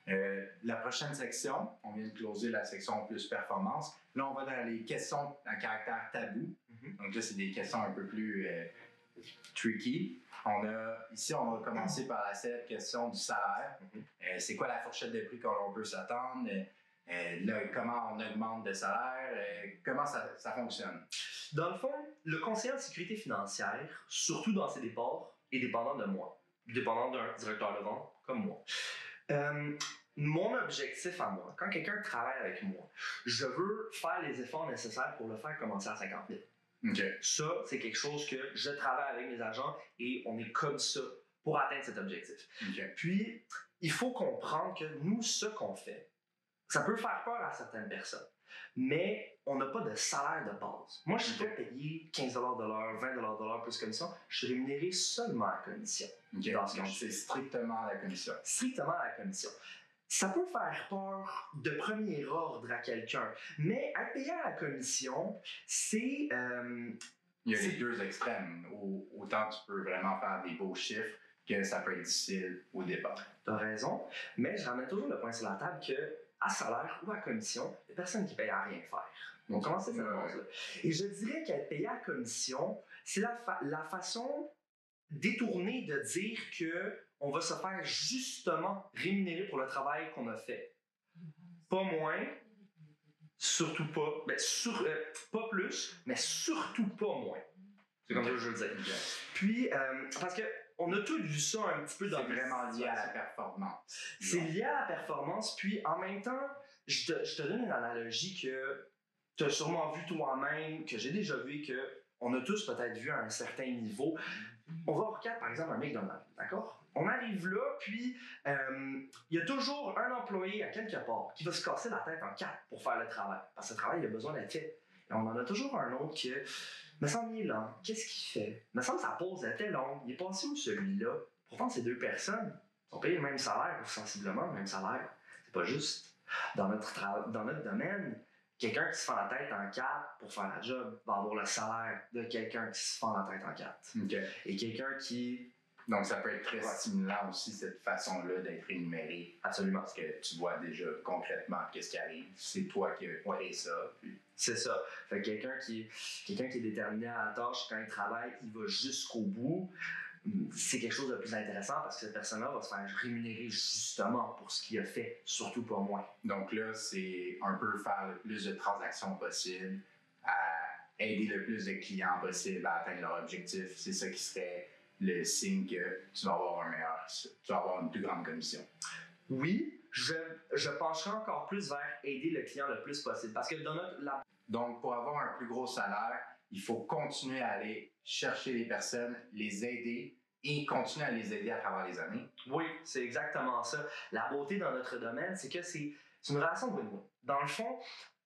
Euh, la prochaine section, on vient de closer la section plus performance. Là, on va dans les questions à caractère tabou. Mm-hmm. Donc là, c'est des questions un peu plus euh, tricky. On a, ici, on va commencer par la question du salaire. Mhm. Euh, c'est quoi la fourchette de prix qu'on peut s'attendre? Euh, comment on augmente de salaire? Euh, comment ça, ça, fonctionne? Dans le fond, le conseiller en sécurité financière, surtout dans ses départs, est dépendant de moi, dépendant d'un directeur de vente comme moi. mon objectif à moi, quand quelqu'un travaille avec moi, je veux faire les efforts nécessaires pour le faire commencer à 50 000. Ça, c'est quelque chose que je travaille avec mes agents et on est comme ça pour atteindre cet objectif. Puis, il faut comprendre que nous, ce qu'on fait, ça peut faire peur à certaines personnes, mais on n'a pas de salaire de base. Moi, je suis pas payé 15 de l'heure, 20 de l'heure plus commission. Je suis rémunéré seulement à commission. C'est strictement à la commission. Strictement à la commission ça peut faire peur de premier ordre à quelqu'un, mais être payé à la commission, c'est. Euh, Il y a les deux extrêmes. Autant tu peux vraiment faire des beaux chiffres que ça peut être difficile au départ. Tu as raison, mais je ramène toujours le point sur la table que à salaire ou à commission, il n'y a personne qui paye à rien faire. Donc, comment c'est cette là? Et je dirais qu'être payé à commission, c'est la, la façon détournée de dire que on va se faire justement rémunérer pour le travail qu'on a fait. Pas moins, surtout pas, mais sur, euh, pas plus, mais surtout pas moins. C'est comme ça que je veux dire. Puis, euh, parce que on a tous vu ça un petit peu dans C'est vraiment lié à la performance. C'est lié à la performance, puis en même temps, je te, je te donne une analogie que tu as sûrement vu toi-même, que j'ai déjà vu, que on a tous peut-être vu à un certain niveau. On va regarder par exemple un McDonald's, d'accord? On arrive là, puis euh, il y a toujours un employé à quelque part qui va se casser la tête en quatre pour faire le travail. Parce que le travail, il a besoin d'être fait. Et on en a toujours un autre qui, me semble, il est lent. Qu'est-ce qu'il fait? Me semble, sa pause était longue. Il est passé où celui-là? Pourtant, ces deux personnes ont payé le même salaire, ou sensiblement le même salaire. C'est pas juste. Dans notre, dans notre domaine, quelqu'un qui se fend la tête en quatre pour faire la job va avoir le salaire de quelqu'un qui se fend la tête en quatre. Et quelqu'un qui donc, ça peut être très stimulant aussi, cette façon-là d'être énuméré. Absolument. Parce que tu vois déjà concrètement qu'est-ce qui arrive. C'est toi qui as fait ça. C'est ça. Fait quelqu'un qui, quelqu'un qui est déterminé à la tâche, quand il travaille, il va jusqu'au bout. C'est quelque chose de plus intéressant parce que cette personne-là va se faire rémunérer justement pour ce qu'il a fait, surtout pas moins. Donc là, c'est un peu faire le plus de transactions possible, à aider le plus de clients possible à atteindre leur objectif. C'est ça qui serait le signe que tu vas avoir un meilleur, tu vas avoir une plus grande commission. Oui, je, je pencherai encore plus vers aider le client le plus possible. Parce que dans notre, Donc, pour avoir un plus gros salaire, il faut continuer à aller chercher les personnes, les aider et continuer à les aider à travers les années. Oui, c'est exactement ça. La beauté dans notre domaine, c'est que c'est une relation de win-win. Dans le fond,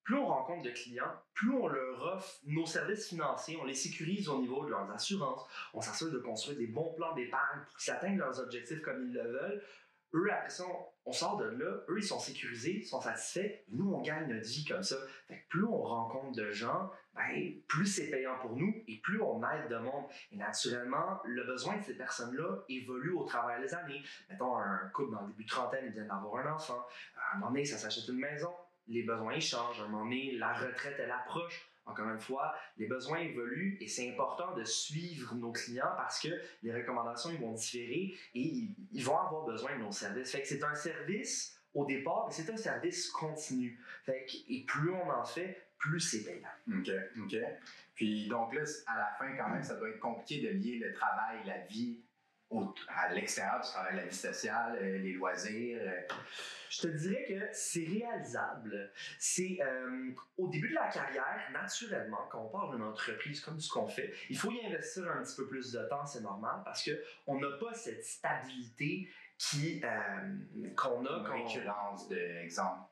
plus on rencontre de clients, plus on leur offre nos services financiers, on les sécurise au niveau de leurs assurances, on s'assure de construire des bons plans d'épargne pour qu'ils atteignent leurs objectifs comme ils le veulent. Eux, après ça, on, sort de là, eux, ils sont sécurisés, ils sont satisfaits, nous, on gagne notre vie comme ça. plus on rencontre de gens, ben, plus c'est payant pour nous et plus on aide de monde. Et naturellement, le besoin de ces personnes-là évolue au travers des années. Mettons, un couple dans le début de trentaine, ils viennent d'avoir un enfant. À un moment donné, ça s'achète une maison les besoins changent. À un moment donné, la retraite, elle approche. Encore une fois, les besoins évoluent et c'est important de suivre nos clients parce que les recommandations ils vont différer et ils, vont avoir besoin de nos services. Fait c'est un service au départ, mais c'est un service continu. Fait et plus on en fait, plus c'est payant. OK, OK. Puis donc là, à la fin, quand même, ça doit être compliqué de lier le travail, la vie à l'extérieur du travail, la vie sociale, euh, les loisirs. Euh, je te dirais que c'est réalisable. C'est euh, au début de la carrière, naturellement, quand on parle d'une entreprise comme ce qu'on fait, il faut y investir un petit peu plus de temps, c'est normal, parce qu'on n'a pas cette stabilité qui qu'on a. Une récurrence, de, exemple,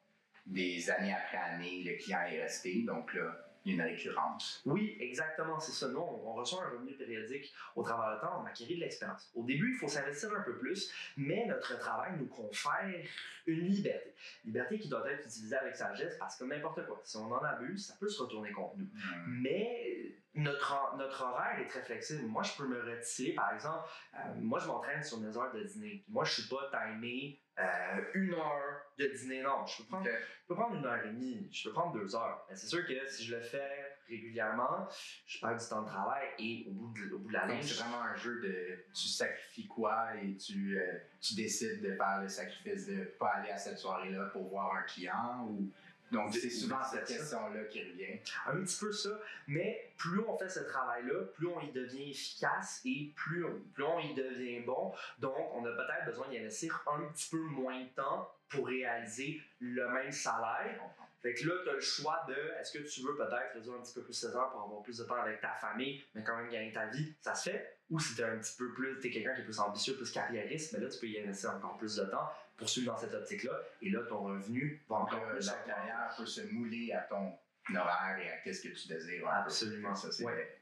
des années après année, le client est resté, donc là une récurrence. Oui, exactement, c'est ça. Nous, on, reçoit un revenu périodique au travers du temps, on acquiert de l'expérience. Au début, il faut s'investir un peu plus, mais notre travail nous confère une liberté. Liberté qui doit être utilisée avec sagesse parce que n'importe quoi, si on en abuse, ça peut se retourner contre nous. Mais notre, notre horaire est très flexible. Moi, je peux me retirer, par exemple, euh, moi, je m'entraîne sur mes heures de dîner. Moi, je suis pas timé euh, une heure de dîner. Non, je peux, prendre, je peux prendre une heure et demie, je peux prendre deux heures. Mais c'est sûr que si je le fais régulièrement, je perds du temps de travail et au bout de, au bout de la ligne. C'est vraiment un jeu de tu sacrifies quoi et tu, euh, tu décides de faire le sacrifice de pas aller à cette soirée-là pour voir un client ou donc, c'est souvent cette question-là qui revient. Un petit peu ça, mais plus on fait ce travail-là, plus on y devient efficace et plus, plus on y devient bon. Donc, on a peut-être besoin d'y investir un petit peu moins de temps pour réaliser le même salaire. Fait que là, tu as le choix de est-ce que tu veux peut-être réduire un petit peu plus ses heures pour avoir plus de temps avec ta famille, mais quand même gagner ta vie, ça se fait. Ou si tu es un petit peu plus, tu es quelqu'un qui est plus ambitieux, plus carriériste, mais là, tu peux y investir encore plus de temps poursuivre dans cette optique-là. Et là, ton revenu va encore plus. La carrière peut se mouler à ton horaire et à qu'est-ce que tu désires. Absolument. Ça, c'est ouais.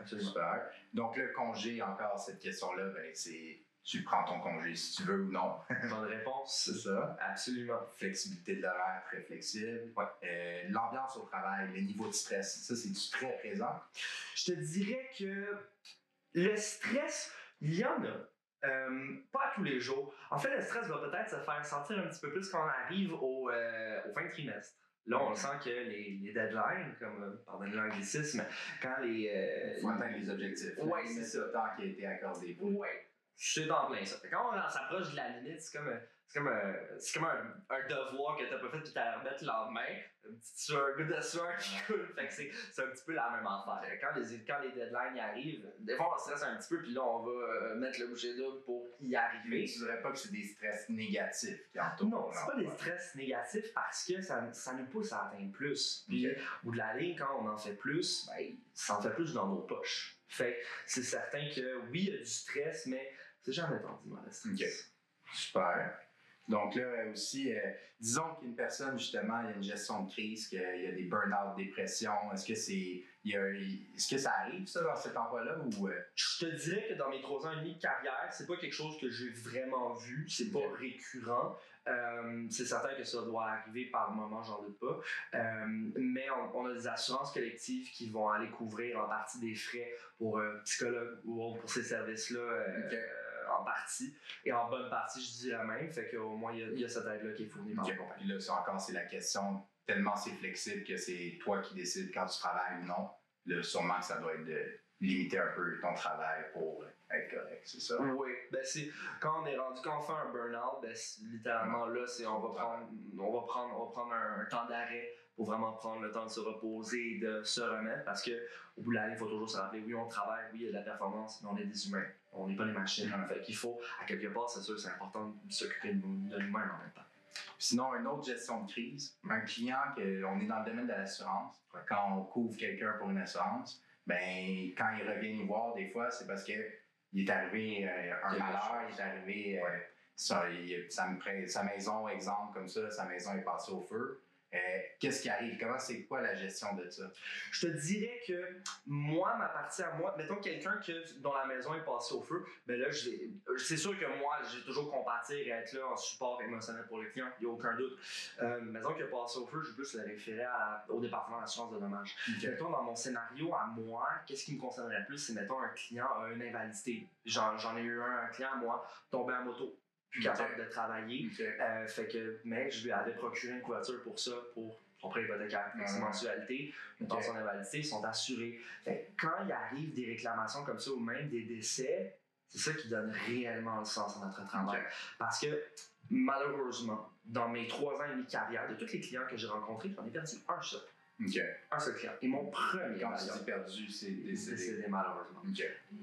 absolument. Super. Donc, le congé, encore cette question-là, ben, c'est tu prends ton congé si tu veux ou non. Bonne [laughs] réponse. c'est ça. Absolument. Flexibilité de l'horaire, très flexible. Ouais. Euh, l'ambiance au travail, le niveau de stress, ça, c'est très présent. Je te dirais que le stress, il y en a. Euh, pas tous les jours. En fait, le stress va peut-être se faire sentir un petit peu plus quand on arrive au, euh, au fin de trimestre. Là, on sent que les, les deadlines, comme, euh, pardonnez l'anglicisme, quand les. Euh, faut atteindre les objectifs. Oui, c'est ça. Le temps qui a été accordé. Oui, c'est en plein ça. Quand on s'approche de la limite, c'est comme c'est comme, un, c'est comme un, un, devoir que t'as pas fait puis t'as remettre le lendemain. Petit sueur, un goût de sueur qui [laughs] coule. Fait que c'est, c'est un petit peu la même affaire. Quand les, quand les deadlines arrivent, des fois on stresse un petit peu puis là on va euh, mettre le boucher double pour y arriver. Mais tu dirais pas que c'est des stress négatifs qui entourent Non, c'est pas des stress négatifs parce que ça, ça nous pousse à atteindre plus. Puis au bout de la ligne, quand on en fait plus, ben, ça en fait plus dans nos poches. Fait c'est certain que oui, il y a du stress, mais c'est jamais tendu, stress. OK. Super. Donc là aussi, euh, disons qu'une personne, justement, il y a une gestion de crise, qu'il y a des burn-out, dépression, est-ce que c'est. Est-ce que ça arrive, ça, dans cet endroit-là? Ou, euh? Je te dirais que dans mes trois ans et demi de carrière, c'est pas quelque chose que j'ai vraiment vu, c'est pas récurrent. Euh, c'est certain que ça doit arriver par moment, j'en doute pas. mais on, a des assurances collectives qui vont aller couvrir en partie des frais pour un psychologue ou pour ces services-là en partie. Et en bonne partie, je dis la même. Fait qu'au moins, il y, a cette aide-là qui est fournie par okay. la Puis là, c'est encore, c'est la question, tellement c'est flexible que c'est toi qui décides quand tu travailles ou non. Le, sûrement que ça doit être de limiter un peu ton travail pour être correct, c'est ça? Oui, ben c'est quand on est rendu, quand on fait un burn-out, ben littéralement là, c'est on va prendre, on va prendre, on va prendre un, temps d'arrêt pour vraiment prendre le temps de se reposer et de se remettre parce que au bout de l'année, il faut toujours se rappeler, oui, on travaille, oui, il y a de la performance, mais on est des humains. On n'est pas des machines. Fait qu'il faut, à quelque part, c'est sûr, c'est important de s'occuper de nous-mêmes en même temps. Sinon, une autre gestion de crise, un client que on est dans le domaine de l'assurance, quand on couvre quelqu'un pour une assurance, ben quand il revient nous voir des fois, c'est parce que il est arrivé euh, un malheur, il est arrivé euh, ça, sa maison, exemple comme ça, sa maison est passée au feu. Euh, qu'est-ce qui arrive? Comment c'est quoi la gestion de ça? Je te dirais que moi, ma partie à moi, mettons quelqu'un dont la maison est passée au feu, ben là, c'est sûr que moi, j'ai toujours compatir et être là en support émotionnel pour les clients, il n'y a aucun doute. Euh, maison qui est passée au feu, je vais plus le référer au département d'assurance de dommages. Mettons, dans mon scénario à moi, qu'est-ce qui me concernerait plus, c'est mettons un client a une invalidité. J'en ai eu un, un client à moi, tombé en moto plus capable de travailler. Euh, fait que, mais je lui avais procuré une couverture pour ça, pour son prêt hypothécaire, ses mensualités, dans son invalidité, ils sont assurés. Fait quand il arrive des réclamations comme ça ou même des décès, c'est ça qui donne réellement le sens à notre travail. Parce que malheureusement, dans mes trois ans et demi de carrière, de tous les clients que j'ai rencontrés, j'en ai perdu un seul. Un seul client. Et mon premier. Quand tu perdu, c'est décédé. décédé. malheureusement.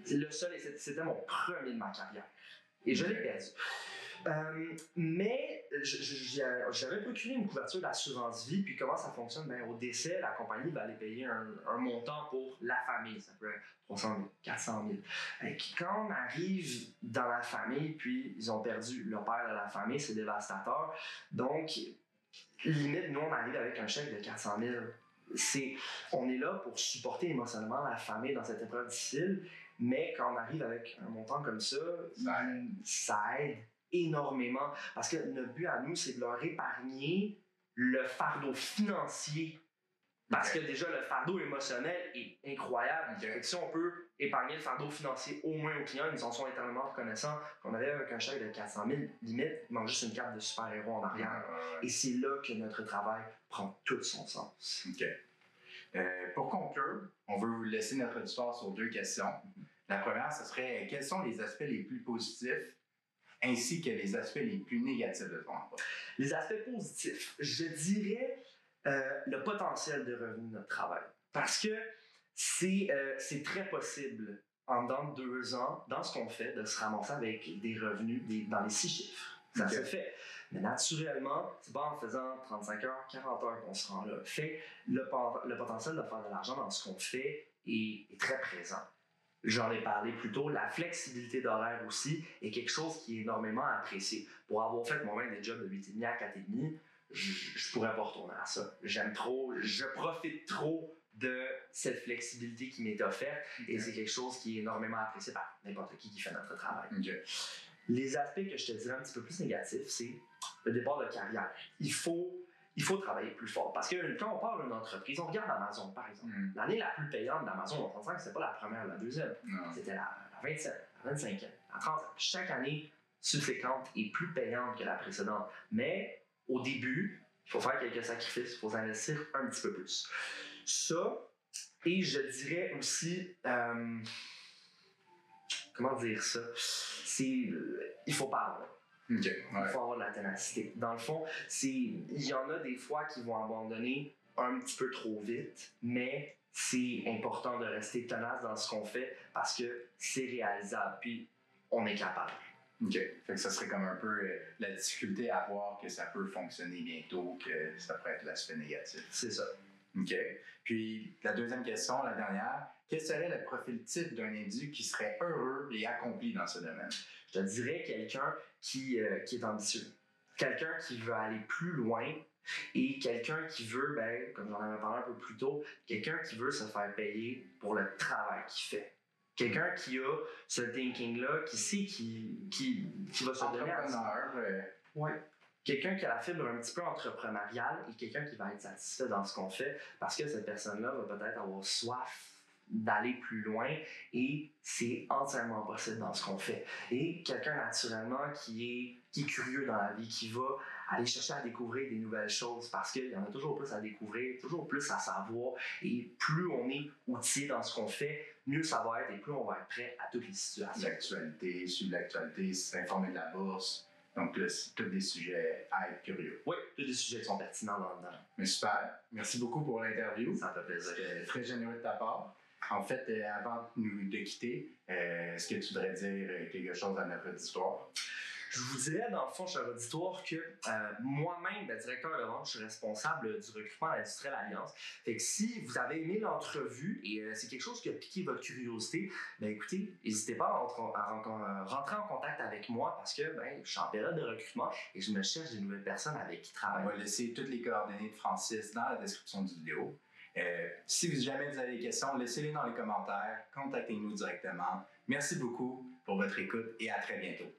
C'est le seul, et c'était mon premier de ma carrière. Et je l'ai perdu. Euh, mais j'avais procuré une couverture d'assurance vie, puis comment ça fonctionne? Ben, au décès, la compagnie va aller payer un, montant pour la famille. Ça peut être 300 000, 400 000. Et quand on arrive dans la famille, puis ils ont perdu le père de la famille, c'est dévastateur. Donc, limite, nous, on arrive avec un chèque de 400 000. C'est, on est là pour supporter émotionnellement la famille dans cette épreuve difficile, mais quand on arrive avec un montant comme ça, ça aide énormément parce que notre but à nous, c'est de leur épargner le fardeau financier. Parce que déjà, le fardeau émotionnel est incroyable. si on peut épargner le fardeau financier au moins aux clients, ils en sont éternellement reconnaissants qu'on avait avec un chèque de 400 000, limite, il manque juste une carte de super-héros en arrière. Et c'est là que notre travail prend tout son sens. OK. Euh, pour conclure, on veut vous laisser notre histoire sur deux questions. La première, ce serait quels sont les aspects les plus positifs ainsi que les aspects les plus négatifs de ton emploi? Les aspects positifs, je dirais euh, le potentiel de revenu de notre travail. Parce que c'est euh, très possible, en dans deux ans, dans ce qu'on fait, de se ramasser avec des revenus dans les six chiffres. Ça se fait. Mais naturellement, c'est pas en faisant 35 heures, 40 heures qu'on se rend là. Fait, le, le potentiel de faire de l'argent dans ce qu'on fait est très présent. J'en ai parlé plus tôt, la flexibilité d'horaire aussi est quelque chose qui est énormément apprécié. Pour avoir fait moi-même des jobs de 8,5 à 4,5, je, je pourrais pas retourner à ça. J'aime trop, je profite trop de cette flexibilité qui m'est offerte et c'est quelque chose qui est énormément apprécié par n'importe qui qui fait notre travail. Les aspects que je te dirais un petit peu plus négatifs, c'est le départ de carrière. Il faut il faut travailler plus fort. Parce que quand on parle d'une entreprise, on regarde Amazon, par exemple. Mm. L'année la plus payante d'Amazon, on que c'est pas la première la deuxième. C'était la, la 27, la 25e, la 30 Chaque année subséquente est plus payante que la précédente. Mais au début, il faut faire quelques sacrifices, il faut investir un petit peu plus. Ça, et je dirais aussi, euh, comment dire ça, c'est, il faut parler. Il faut avoir de la ténacité. Dans le fond, il y en a des fois qui vont abandonner un petit peu trop vite, mais c'est important de rester tenace dans ce qu'on fait parce que c'est réalisable, puis on est capable. OK. Fait que ça serait comme un peu euh, la difficulté à voir que ça peut fonctionner bientôt, que ça pourrait être l'aspect négatif. C'est ça. OK. Puis la deuxième question, la dernière, quel serait le profil type d'un individu qui serait heureux et accompli dans ce domaine? Je te dirais quelqu'un qui, euh, qui est ambitieux. Quelqu'un qui veut aller plus loin et quelqu'un qui veut, ben, comme j'en avais parlé un peu plus tôt, quelqu'un qui veut se faire payer pour le travail qu'il fait. Quelqu'un qui a ce thinking-là, qui sait qui, qui, qui va se donner à euh. Ouais. Quelqu'un qui a la fibre un petit peu entrepreneuriale et quelqu'un qui va être satisfait dans ce qu'on fait parce que cette personne-là va peut-être avoir soif d'aller plus loin et c'est entièrement possible dans ce qu'on fait. Et quelqu'un naturellement qui est, qui est curieux dans la vie, qui va aller chercher à découvrir des nouvelles choses parce qu'il y en a toujours plus à découvrir, toujours plus à savoir et plus on est outillé dans ce qu'on fait, mieux ça va être et plus on va être prêt à toutes les situations. L'actualité, suivre l'actualité, s'informer de la bourse. Donc c'est tous des sujets à être curieux. Oui, tous des sujets qui sont pertinents dans le Mais super. Merci beaucoup pour l'interview. Ça fait plaisir. Très généreux de ta part. En fait, euh, avant de nous de quitter, euh, est-ce que tu voudrais dire euh, quelque chose à notre histoire? Je vous dirais, dans le fond, cher auditoire, que euh, moi-même, ben, directeur de vente, je suis responsable du recrutement à l'Industrielle Alliance. Fait que si vous avez aimé l'entrevue et euh, c'est quelque chose qui a piqué votre curiosité, ben écoutez, n'hésitez pas à rentrer, en contact avec moi parce que ben, je suis en période de recrutement et je me cherche des nouvelles personnes avec qui travailler. On va laisser toutes les coordonnées de Francis dans la description du vidéo. Euh, si jamais vous avez des questions, laissez-les dans les commentaires, contactez-nous directement. Merci beaucoup pour votre écoute et à très bientôt.